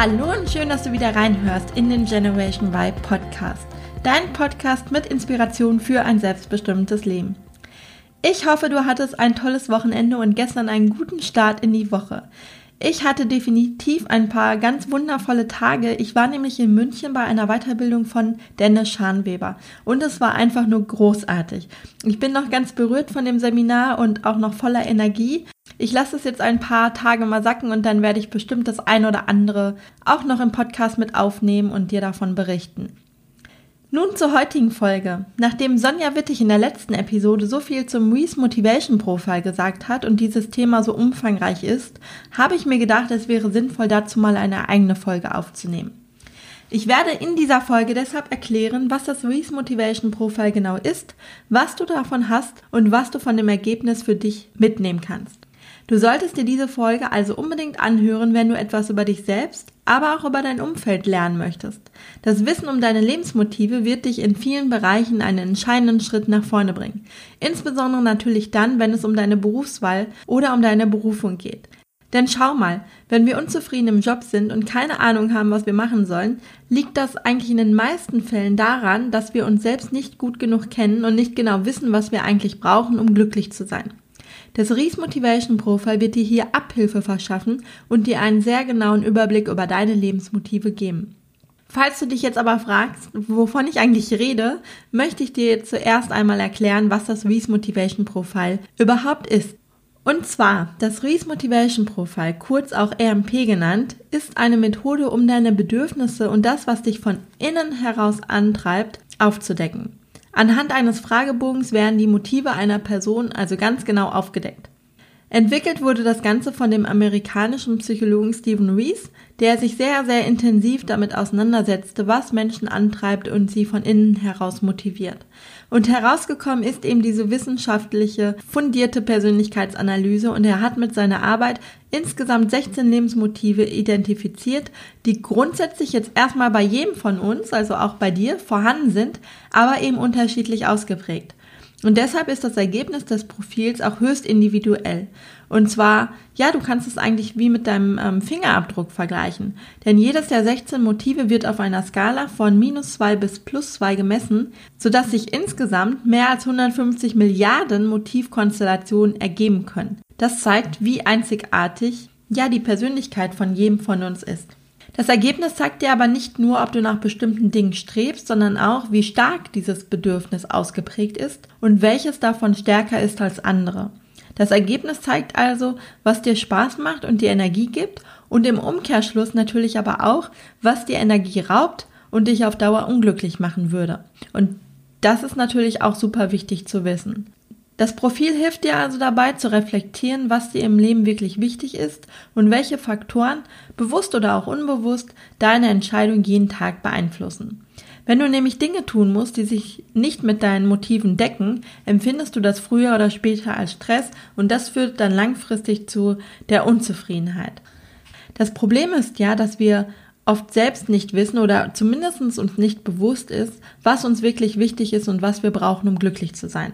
Hallo und schön, dass du wieder reinhörst in den Generation Y Podcast. Dein Podcast mit Inspiration für ein selbstbestimmtes Leben. Ich hoffe, du hattest ein tolles Wochenende und gestern einen guten Start in die Woche. Ich hatte definitiv ein paar ganz wundervolle Tage. Ich war nämlich in München bei einer Weiterbildung von Dennis Scharnweber und es war einfach nur großartig. Ich bin noch ganz berührt von dem Seminar und auch noch voller Energie. Ich lasse es jetzt ein paar Tage mal sacken und dann werde ich bestimmt das ein oder andere auch noch im Podcast mit aufnehmen und dir davon berichten. Nun zur heutigen Folge. Nachdem Sonja Wittig in der letzten Episode so viel zum Reese Motivation Profile gesagt hat und dieses Thema so umfangreich ist, habe ich mir gedacht, es wäre sinnvoll, dazu mal eine eigene Folge aufzunehmen. Ich werde in dieser Folge deshalb erklären, was das Reese Motivation Profile genau ist, was du davon hast und was du von dem Ergebnis für dich mitnehmen kannst. Du solltest dir diese Folge also unbedingt anhören, wenn du etwas über dich selbst, aber auch über dein Umfeld lernen möchtest. Das Wissen um deine Lebensmotive wird dich in vielen Bereichen einen entscheidenden Schritt nach vorne bringen. Insbesondere natürlich dann, wenn es um deine Berufswahl oder um deine Berufung geht. Denn schau mal, wenn wir unzufrieden im Job sind und keine Ahnung haben, was wir machen sollen, liegt das eigentlich in den meisten Fällen daran, dass wir uns selbst nicht gut genug kennen und nicht genau wissen, was wir eigentlich brauchen, um glücklich zu sein. Das Ries Motivation Profile wird dir hier Abhilfe verschaffen und dir einen sehr genauen Überblick über deine Lebensmotive geben. Falls du dich jetzt aber fragst, wovon ich eigentlich rede, möchte ich dir zuerst einmal erklären, was das Reese Motivation Profile überhaupt ist. Und zwar, das Reese Motivation Profile, kurz auch RMP genannt, ist eine Methode, um deine Bedürfnisse und das, was dich von innen heraus antreibt, aufzudecken. Anhand eines Fragebogens werden die Motive einer Person also ganz genau aufgedeckt. Entwickelt wurde das Ganze von dem amerikanischen Psychologen Stephen Rees, der sich sehr, sehr intensiv damit auseinandersetzte, was Menschen antreibt und sie von innen heraus motiviert. Und herausgekommen ist eben diese wissenschaftliche, fundierte Persönlichkeitsanalyse und er hat mit seiner Arbeit insgesamt 16 Lebensmotive identifiziert, die grundsätzlich jetzt erstmal bei jedem von uns, also auch bei dir, vorhanden sind, aber eben unterschiedlich ausgeprägt. Und deshalb ist das Ergebnis des Profils auch höchst individuell. Und zwar, ja, du kannst es eigentlich wie mit deinem ähm, Fingerabdruck vergleichen. Denn jedes der 16 Motive wird auf einer Skala von minus 2 bis plus 2 gemessen, sodass sich insgesamt mehr als 150 Milliarden Motivkonstellationen ergeben können. Das zeigt, wie einzigartig, ja, die Persönlichkeit von jedem von uns ist. Das Ergebnis zeigt dir aber nicht nur, ob du nach bestimmten Dingen strebst, sondern auch, wie stark dieses Bedürfnis ausgeprägt ist und welches davon stärker ist als andere. Das Ergebnis zeigt also, was dir Spaß macht und dir Energie gibt und im Umkehrschluss natürlich aber auch, was dir Energie raubt und dich auf Dauer unglücklich machen würde. Und das ist natürlich auch super wichtig zu wissen. Das Profil hilft dir also dabei zu reflektieren, was dir im Leben wirklich wichtig ist und welche Faktoren, bewusst oder auch unbewusst, deine Entscheidung jeden Tag beeinflussen. Wenn du nämlich Dinge tun musst, die sich nicht mit deinen Motiven decken, empfindest du das früher oder später als Stress und das führt dann langfristig zu der Unzufriedenheit. Das Problem ist ja, dass wir oft selbst nicht wissen oder zumindest uns nicht bewusst ist, was uns wirklich wichtig ist und was wir brauchen, um glücklich zu sein.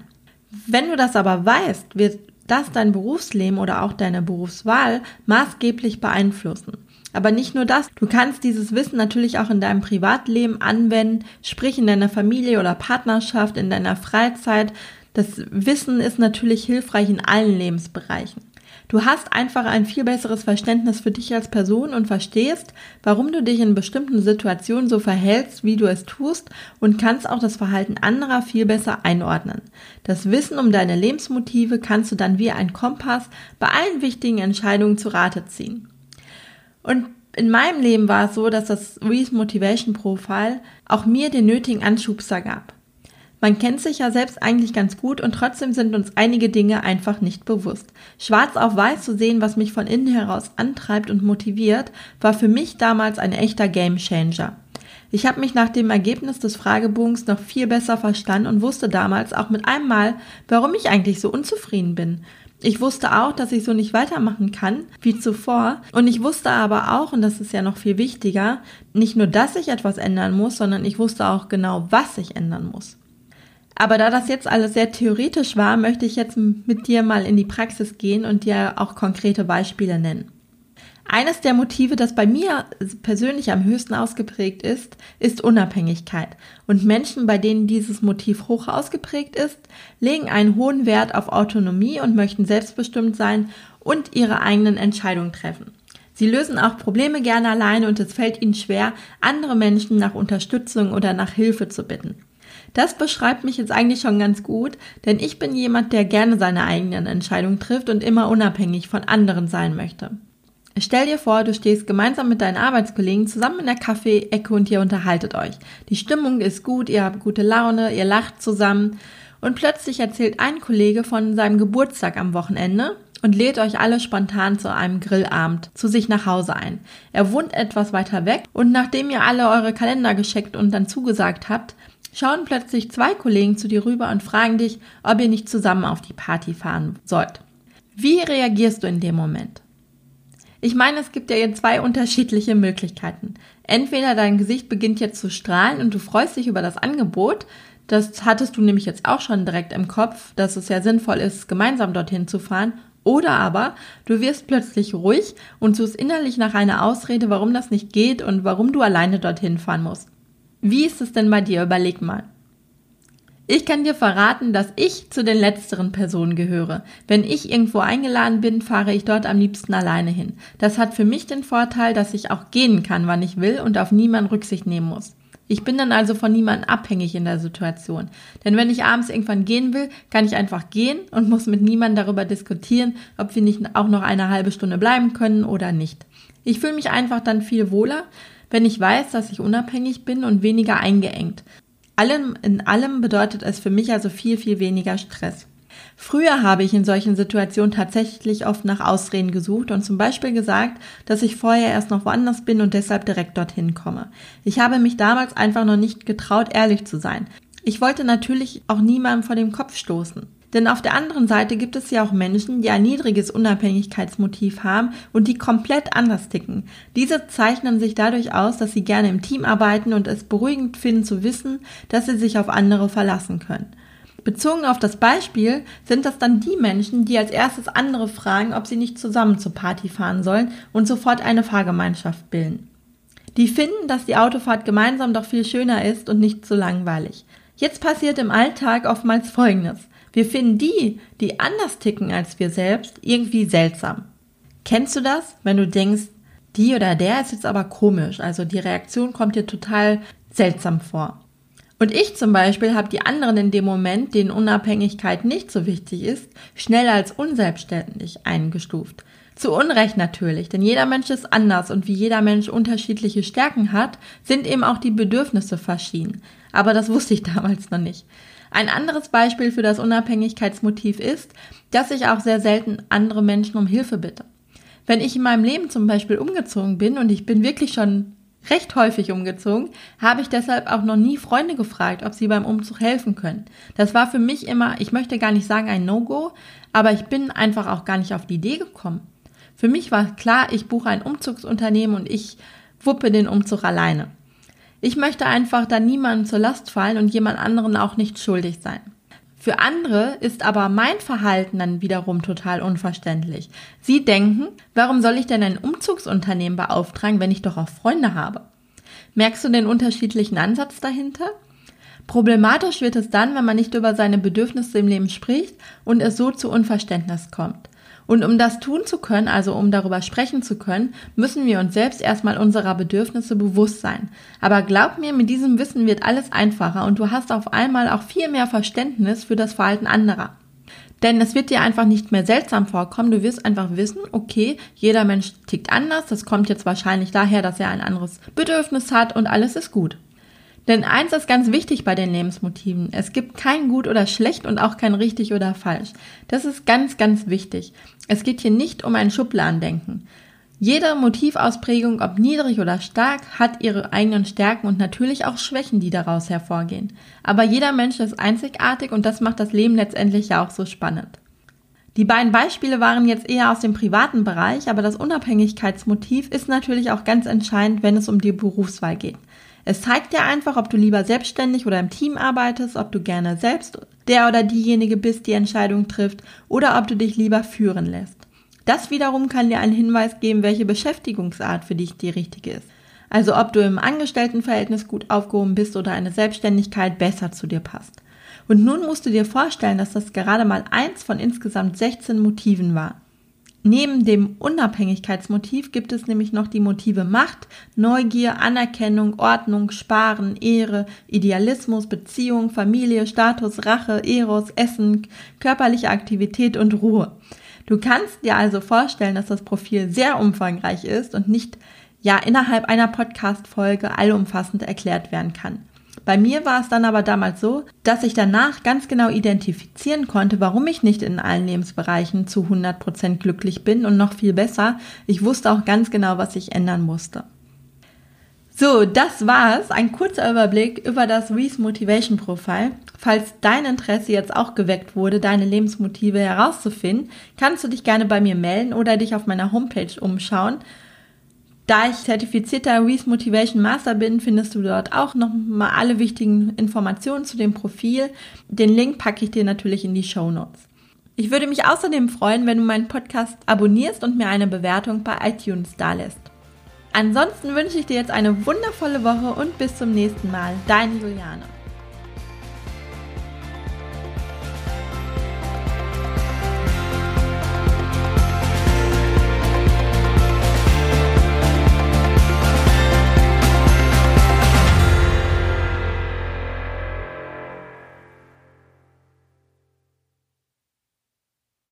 Wenn du das aber weißt, wird das dein Berufsleben oder auch deine Berufswahl maßgeblich beeinflussen. Aber nicht nur das, du kannst dieses Wissen natürlich auch in deinem Privatleben anwenden, sprich in deiner Familie oder Partnerschaft, in deiner Freizeit. Das Wissen ist natürlich hilfreich in allen Lebensbereichen. Du hast einfach ein viel besseres Verständnis für dich als Person und verstehst, warum du dich in bestimmten Situationen so verhältst, wie du es tust und kannst auch das Verhalten anderer viel besser einordnen. Das Wissen um deine Lebensmotive kannst du dann wie ein Kompass bei allen wichtigen Entscheidungen zu Rate ziehen. Und in meinem Leben war es so, dass das Reese Motivation Profile auch mir den nötigen Anschubser gab. Man kennt sich ja selbst eigentlich ganz gut und trotzdem sind uns einige Dinge einfach nicht bewusst. Schwarz auf weiß zu sehen, was mich von innen heraus antreibt und motiviert, war für mich damals ein echter Gamechanger. Ich habe mich nach dem Ergebnis des Fragebogens noch viel besser verstanden und wusste damals auch mit einem Mal, warum ich eigentlich so unzufrieden bin. Ich wusste auch, dass ich so nicht weitermachen kann wie zuvor. Und ich wusste aber auch, und das ist ja noch viel wichtiger, nicht nur, dass ich etwas ändern muss, sondern ich wusste auch genau, was ich ändern muss. Aber da das jetzt alles sehr theoretisch war, möchte ich jetzt mit dir mal in die Praxis gehen und dir auch konkrete Beispiele nennen. Eines der Motive, das bei mir persönlich am höchsten ausgeprägt ist, ist Unabhängigkeit. Und Menschen, bei denen dieses Motiv hoch ausgeprägt ist, legen einen hohen Wert auf Autonomie und möchten selbstbestimmt sein und ihre eigenen Entscheidungen treffen. Sie lösen auch Probleme gerne alleine und es fällt ihnen schwer, andere Menschen nach Unterstützung oder nach Hilfe zu bitten. Das beschreibt mich jetzt eigentlich schon ganz gut, denn ich bin jemand, der gerne seine eigenen Entscheidungen trifft und immer unabhängig von anderen sein möchte. Stell dir vor, du stehst gemeinsam mit deinen Arbeitskollegen zusammen in der Kaffee-Ecke und ihr unterhaltet euch. Die Stimmung ist gut, ihr habt gute Laune, ihr lacht zusammen und plötzlich erzählt ein Kollege von seinem Geburtstag am Wochenende und lädt euch alle spontan zu einem Grillabend zu sich nach Hause ein. Er wohnt etwas weiter weg und nachdem ihr alle eure Kalender gescheckt und dann zugesagt habt, schauen plötzlich zwei Kollegen zu dir rüber und fragen dich, ob ihr nicht zusammen auf die Party fahren sollt. Wie reagierst du in dem Moment? Ich meine, es gibt ja jetzt zwei unterschiedliche Möglichkeiten. Entweder dein Gesicht beginnt jetzt zu strahlen und du freust dich über das Angebot, das hattest du nämlich jetzt auch schon direkt im Kopf, dass es ja sinnvoll ist, gemeinsam dorthin zu fahren. Oder aber du wirst plötzlich ruhig und suchst innerlich nach einer Ausrede, warum das nicht geht und warum du alleine dorthin fahren musst. Wie ist es denn bei dir? Überleg mal. Ich kann dir verraten, dass ich zu den letzteren Personen gehöre. Wenn ich irgendwo eingeladen bin, fahre ich dort am liebsten alleine hin. Das hat für mich den Vorteil, dass ich auch gehen kann, wann ich will und auf niemanden Rücksicht nehmen muss. Ich bin dann also von niemandem abhängig in der Situation. Denn wenn ich abends irgendwann gehen will, kann ich einfach gehen und muss mit niemandem darüber diskutieren, ob wir nicht auch noch eine halbe Stunde bleiben können oder nicht. Ich fühle mich einfach dann viel wohler, wenn ich weiß, dass ich unabhängig bin und weniger eingeengt. Allem in allem bedeutet es für mich also viel, viel weniger Stress. Früher habe ich in solchen Situationen tatsächlich oft nach Ausreden gesucht und zum Beispiel gesagt, dass ich vorher erst noch woanders bin und deshalb direkt dorthin komme. Ich habe mich damals einfach noch nicht getraut, ehrlich zu sein. Ich wollte natürlich auch niemandem vor dem Kopf stoßen. Denn auf der anderen Seite gibt es ja auch Menschen, die ein niedriges Unabhängigkeitsmotiv haben und die komplett anders ticken. Diese zeichnen sich dadurch aus, dass sie gerne im Team arbeiten und es beruhigend finden zu wissen, dass sie sich auf andere verlassen können. Bezogen auf das Beispiel sind das dann die Menschen, die als erstes andere fragen, ob sie nicht zusammen zur Party fahren sollen und sofort eine Fahrgemeinschaft bilden. Die finden, dass die Autofahrt gemeinsam doch viel schöner ist und nicht so langweilig. Jetzt passiert im Alltag oftmals Folgendes. Wir finden die, die anders ticken als wir selbst, irgendwie seltsam. Kennst du das, wenn du denkst, die oder der ist jetzt aber komisch, also die Reaktion kommt dir total seltsam vor. Und ich zum Beispiel habe die anderen in dem Moment, denen Unabhängigkeit nicht so wichtig ist, schnell als unselbstständig eingestuft. Zu Unrecht natürlich, denn jeder Mensch ist anders und wie jeder Mensch unterschiedliche Stärken hat, sind eben auch die Bedürfnisse verschieden. Aber das wusste ich damals noch nicht. Ein anderes Beispiel für das Unabhängigkeitsmotiv ist, dass ich auch sehr selten andere Menschen um Hilfe bitte. Wenn ich in meinem Leben zum Beispiel umgezogen bin und ich bin wirklich schon recht häufig umgezogen, habe ich deshalb auch noch nie Freunde gefragt, ob sie beim Umzug helfen können. Das war für mich immer, ich möchte gar nicht sagen ein No-Go, aber ich bin einfach auch gar nicht auf die Idee gekommen. Für mich war klar, ich buche ein Umzugsunternehmen und ich wuppe den Umzug alleine. Ich möchte einfach da niemandem zur Last fallen und jemand anderen auch nicht schuldig sein. Für andere ist aber mein Verhalten dann wiederum total unverständlich. Sie denken, warum soll ich denn ein Umzugsunternehmen beauftragen, wenn ich doch auch Freunde habe? Merkst du den unterschiedlichen Ansatz dahinter? Problematisch wird es dann, wenn man nicht über seine Bedürfnisse im Leben spricht und es so zu Unverständnis kommt. Und um das tun zu können, also um darüber sprechen zu können, müssen wir uns selbst erstmal unserer Bedürfnisse bewusst sein. Aber glaub mir, mit diesem Wissen wird alles einfacher und du hast auf einmal auch viel mehr Verständnis für das Verhalten anderer. Denn es wird dir einfach nicht mehr seltsam vorkommen. Du wirst einfach wissen, okay, jeder Mensch tickt anders. Das kommt jetzt wahrscheinlich daher, dass er ein anderes Bedürfnis hat und alles ist gut. Denn eins ist ganz wichtig bei den Lebensmotiven. Es gibt kein gut oder schlecht und auch kein richtig oder falsch. Das ist ganz, ganz wichtig. Es geht hier nicht um ein Schubladendenken. Jede Motivausprägung, ob niedrig oder stark, hat ihre eigenen Stärken und natürlich auch Schwächen, die daraus hervorgehen. Aber jeder Mensch ist einzigartig und das macht das Leben letztendlich ja auch so spannend. Die beiden Beispiele waren jetzt eher aus dem privaten Bereich, aber das Unabhängigkeitsmotiv ist natürlich auch ganz entscheidend, wenn es um die Berufswahl geht. Es zeigt dir einfach, ob du lieber selbstständig oder im Team arbeitest, ob du gerne selbst der oder diejenige bist, die Entscheidung trifft, oder ob du dich lieber führen lässt. Das wiederum kann dir einen Hinweis geben, welche Beschäftigungsart für dich die richtige ist. Also ob du im Angestelltenverhältnis gut aufgehoben bist oder eine Selbstständigkeit besser zu dir passt. Und nun musst du dir vorstellen, dass das gerade mal eins von insgesamt 16 Motiven war. Neben dem Unabhängigkeitsmotiv gibt es nämlich noch die Motive Macht, Neugier, Anerkennung, Ordnung, Sparen, Ehre, Idealismus, Beziehung, Familie, Status, Rache, Eros, Essen, körperliche Aktivität und Ruhe. Du kannst dir also vorstellen, dass das Profil sehr umfangreich ist und nicht ja innerhalb einer Podcast-Folge allumfassend erklärt werden kann. Bei mir war es dann aber damals so, dass ich danach ganz genau identifizieren konnte, warum ich nicht in allen Lebensbereichen zu 100% glücklich bin und noch viel besser, ich wusste auch ganz genau, was ich ändern musste. So, das war's. Ein kurzer Überblick über das Reese Motivation Profile. Falls dein Interesse jetzt auch geweckt wurde, deine Lebensmotive herauszufinden, kannst du dich gerne bei mir melden oder dich auf meiner Homepage umschauen. Da ich zertifizierter Reese Motivation Master bin, findest du dort auch noch mal alle wichtigen Informationen zu dem Profil. Den Link packe ich dir natürlich in die Show Notes. Ich würde mich außerdem freuen, wenn du meinen Podcast abonnierst und mir eine Bewertung bei iTunes dalässt. Ansonsten wünsche ich dir jetzt eine wundervolle Woche und bis zum nächsten Mal. Deine Juliane.